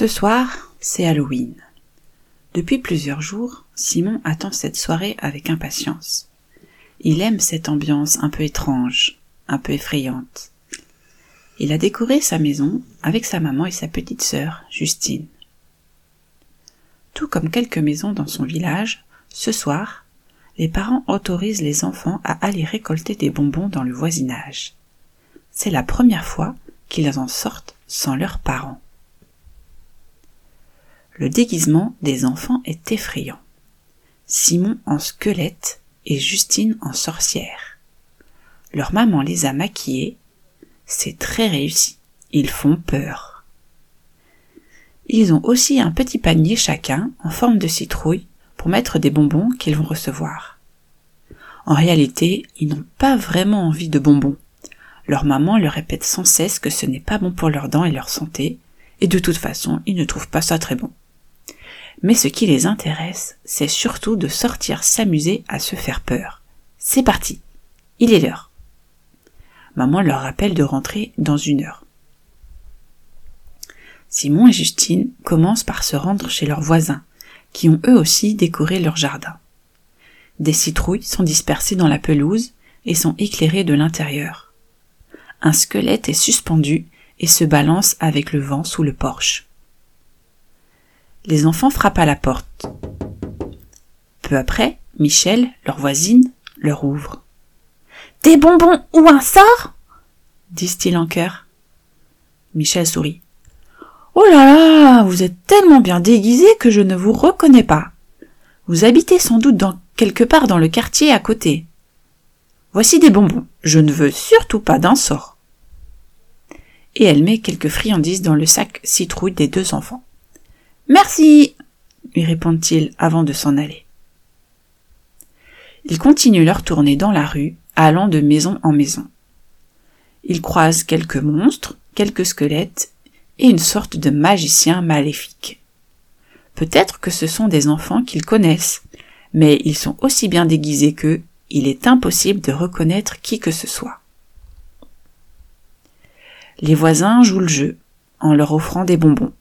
Ce soir, c'est Halloween. Depuis plusieurs jours, Simon attend cette soirée avec impatience. Il aime cette ambiance un peu étrange, un peu effrayante. Il a décoré sa maison avec sa maman et sa petite sœur, Justine. Tout comme quelques maisons dans son village, ce soir, les parents autorisent les enfants à aller récolter des bonbons dans le voisinage. C'est la première fois qu'ils en sortent sans leurs parents. Le déguisement des enfants est effrayant. Simon en squelette et Justine en sorcière. Leur maman les a maquillés. C'est très réussi. Ils font peur. Ils ont aussi un petit panier chacun en forme de citrouille pour mettre des bonbons qu'ils vont recevoir. En réalité, ils n'ont pas vraiment envie de bonbons. Leur maman leur répète sans cesse que ce n'est pas bon pour leurs dents et leur santé, et de toute façon, ils ne trouvent pas ça très bon. Mais ce qui les intéresse, c'est surtout de sortir s'amuser à se faire peur. C'est parti. Il est l'heure. Maman leur rappelle de rentrer dans une heure. Simon et Justine commencent par se rendre chez leurs voisins, qui ont eux aussi décoré leur jardin. Des citrouilles sont dispersées dans la pelouse et sont éclairées de l'intérieur. Un squelette est suspendu et se balance avec le vent sous le porche. Les enfants frappent à la porte. Peu après, Michel, leur voisine, leur ouvre. Des bonbons ou un sort? disent-ils en chœur. Michel sourit. Oh là là, vous êtes tellement bien déguisés que je ne vous reconnais pas. Vous habitez sans doute dans quelque part dans le quartier à côté. Voici des bonbons. Je ne veux surtout pas d'un sort. Et elle met quelques friandises dans le sac citrouille des deux enfants. Merci, lui répondent-ils avant de s'en aller. Ils continuent leur tournée dans la rue, allant de maison en maison. Ils croisent quelques monstres, quelques squelettes et une sorte de magicien maléfique. Peut-être que ce sont des enfants qu'ils connaissent, mais ils sont aussi bien déguisés qu'eux, il est impossible de reconnaître qui que ce soit. Les voisins jouent le jeu, en leur offrant des bonbons.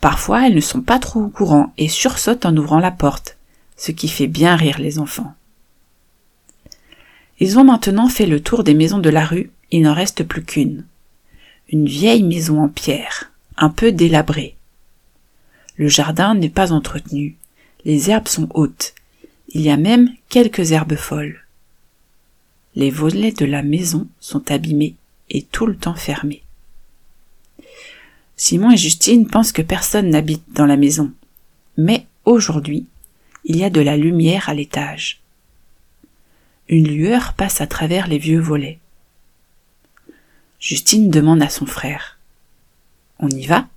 Parfois, elles ne sont pas trop au courant et sursautent en ouvrant la porte, ce qui fait bien rire les enfants. Ils ont maintenant fait le tour des maisons de la rue, il n'en reste plus qu'une. Une vieille maison en pierre, un peu délabrée. Le jardin n'est pas entretenu, les herbes sont hautes, il y a même quelques herbes folles. Les volets de la maison sont abîmés et tout le temps fermés. Simon et Justine pensent que personne n'habite dans la maison. Mais aujourd'hui, il y a de la lumière à l'étage. Une lueur passe à travers les vieux volets. Justine demande à son frère. On y va?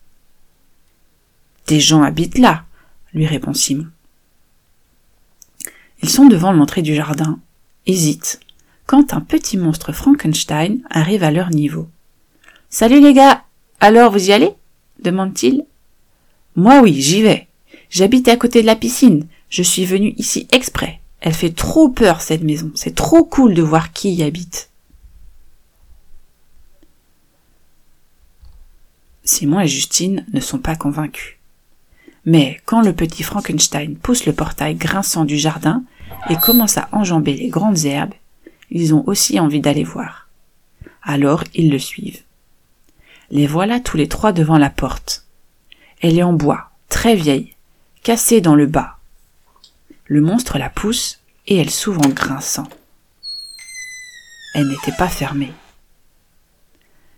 Des gens habitent là, lui répond Simon. Ils sont devant l'entrée du jardin, hésitent, quand un petit monstre Frankenstein arrive à leur niveau. Salut les gars, alors vous y allez? demande-t-il. Moi oui, j'y vais. J'habite à côté de la piscine. Je suis venu ici exprès. Elle fait trop peur cette maison. C'est trop cool de voir qui y habite. Simon et Justine ne sont pas convaincus. Mais quand le petit Frankenstein pousse le portail grinçant du jardin et commence à enjamber les grandes herbes, ils ont aussi envie d'aller voir. Alors ils le suivent. Les voilà tous les trois devant la porte. Elle est en bois, très vieille, cassée dans le bas. Le monstre la pousse et elle s'ouvre en grinçant. Elle n'était pas fermée.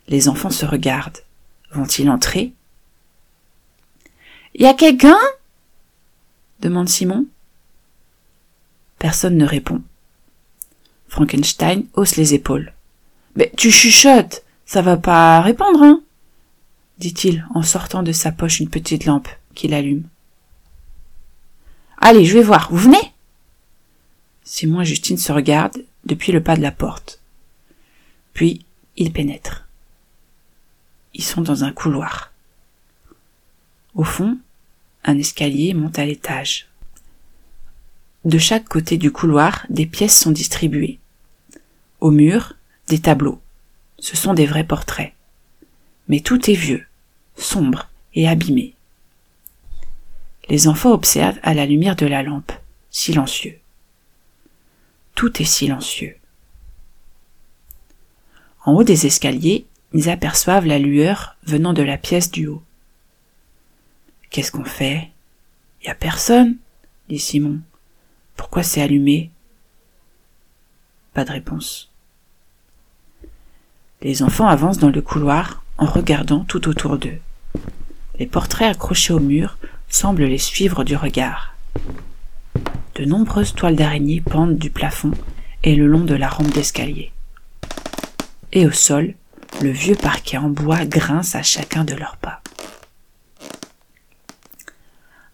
Les enfants se regardent. Vont-ils entrer? Y a quelqu'un? demande Simon. Personne ne répond. Frankenstein hausse les épaules. Mais tu chuchotes, ça va pas répondre, hein? Dit-il en sortant de sa poche une petite lampe qu'il allume. Allez, je vais voir, vous venez? Simon et Justine se regardent depuis le pas de la porte. Puis ils pénètrent. Ils sont dans un couloir. Au fond, un escalier monte à l'étage. De chaque côté du couloir, des pièces sont distribuées. Au mur, des tableaux. Ce sont des vrais portraits. Mais tout est vieux, sombre et abîmé. Les enfants observent à la lumière de la lampe, silencieux. Tout est silencieux. En haut des escaliers, ils aperçoivent la lueur venant de la pièce du haut. Qu'est-ce qu'on fait? Y a personne? dit Simon. Pourquoi c'est allumé? Pas de réponse. Les enfants avancent dans le couloir en regardant tout autour d'eux. Les portraits accrochés au mur semblent les suivre du regard. De nombreuses toiles d'araignée pendent du plafond et le long de la rampe d'escalier. Et au sol, le vieux parquet en bois grince à chacun de leurs pas.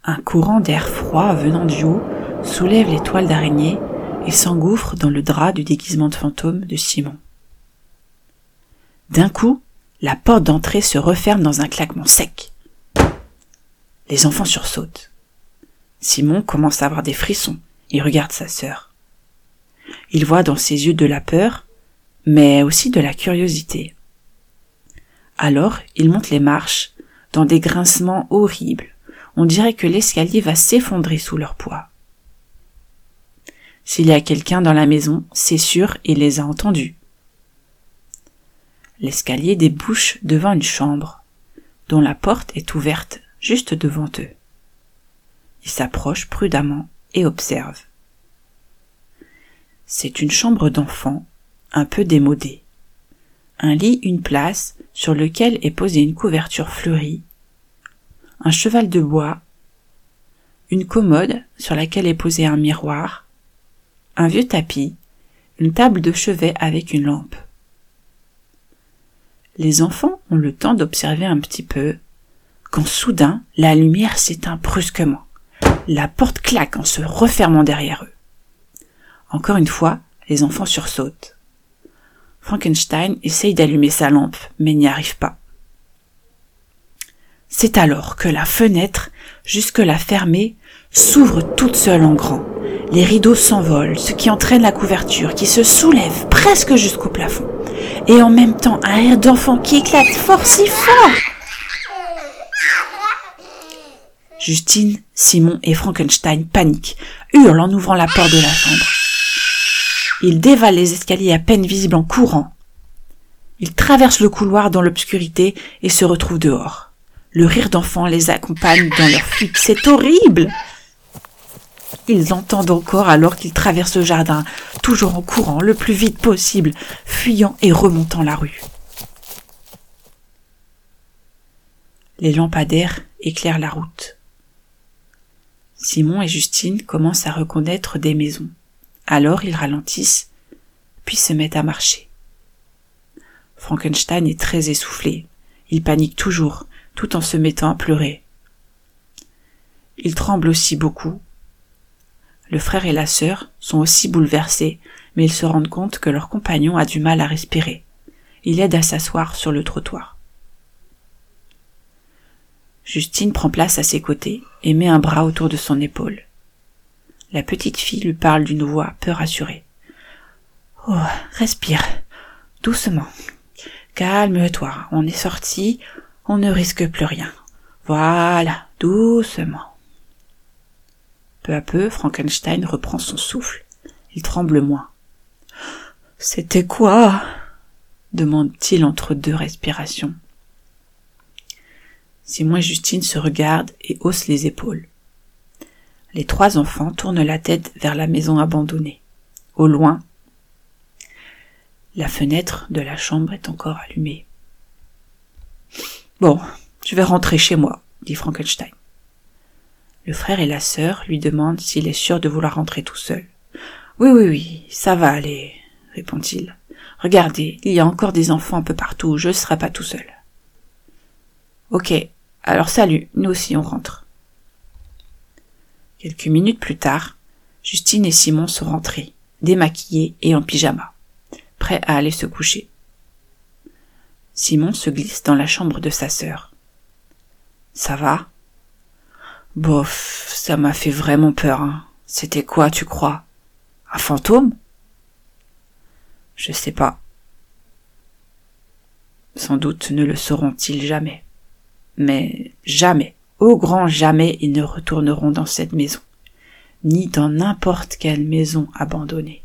Un courant d'air froid venant du haut soulève les toiles d'araignée et s'engouffre dans le drap du déguisement de fantôme de Simon. D'un coup, la porte d'entrée se referme dans un claquement sec. Les enfants sursautent. Simon commence à avoir des frissons. Il regarde sa sœur. Il voit dans ses yeux de la peur, mais aussi de la curiosité. Alors, il monte les marches, dans des grincements horribles, on dirait que l'escalier va s'effondrer sous leur poids. S'il y a quelqu'un dans la maison, c'est sûr, il les a entendus. L'escalier débouche devant une chambre, dont la porte est ouverte juste devant eux. Ils s'approchent prudemment et observent. C'est une chambre d'enfant, un peu démodée. Un lit, une place, sur lequel est posée une couverture fleurie, un cheval de bois, une commode sur laquelle est posé un miroir, un vieux tapis, une table de chevet avec une lampe. Les enfants ont le temps d'observer un petit peu, quand soudain la lumière s'éteint brusquement. La porte claque en se refermant derrière eux. Encore une fois, les enfants sursautent. Frankenstein essaye d'allumer sa lampe, mais n'y arrive pas. C'est alors que la fenêtre, jusque-là fermée, s'ouvre toute seule en grand. Les rideaux s'envolent, ce qui entraîne la couverture qui se soulève presque jusqu'au plafond. Et en même temps, un rire d'enfant qui éclate fort si fort. Justine, Simon et Frankenstein paniquent, hurlent en ouvrant la porte de la chambre. Ils dévalent les escaliers à peine visibles en courant. Ils traversent le couloir dans l'obscurité et se retrouvent dehors. Le rire d'enfant les accompagne dans leur fuite. C'est horrible. Ils l'entendent encore alors qu'ils traversent le jardin, toujours en courant le plus vite possible, fuyant et remontant la rue. Les lampadaires éclairent la route. Simon et Justine commencent à reconnaître des maisons. Alors ils ralentissent, puis se mettent à marcher. Frankenstein est très essoufflé. Il panique toujours, tout en se mettant à pleurer. Il tremble aussi beaucoup. Le frère et la sœur sont aussi bouleversés, mais ils se rendent compte que leur compagnon a du mal à respirer. Il aide à s'asseoir sur le trottoir. Justine prend place à ses côtés et met un bras autour de son épaule. La petite fille lui parle d'une voix peu rassurée. Oh, respire, doucement. Calme-toi, on est sorti, on ne risque plus rien. Voilà, doucement. Peu à peu, Frankenstein reprend son souffle. Il tremble moins. C'était quoi? demande-t-il entre deux respirations. Simon et Justine se regardent et haussent les épaules. Les trois enfants tournent la tête vers la maison abandonnée. Au loin, la fenêtre de la chambre est encore allumée. Bon, je vais rentrer chez moi, dit Frankenstein. Le frère et la sœur lui demandent s'il est sûr de vouloir rentrer tout seul. Oui, oui, oui, ça va aller, répond-il. Regardez, il y a encore des enfants un peu partout, je ne serai pas tout seul. Ok, alors salut, nous aussi on rentre. Quelques minutes plus tard, Justine et Simon sont rentrés, démaquillés et en pyjama, prêts à aller se coucher. Simon se glisse dans la chambre de sa sœur. Ça va? Bof, ça m'a fait vraiment peur. Hein. C'était quoi, tu crois? Un fantôme? Je sais pas. Sans doute ne le sauront-ils jamais. Mais jamais, au grand jamais, ils ne retourneront dans cette maison, ni dans n'importe quelle maison abandonnée.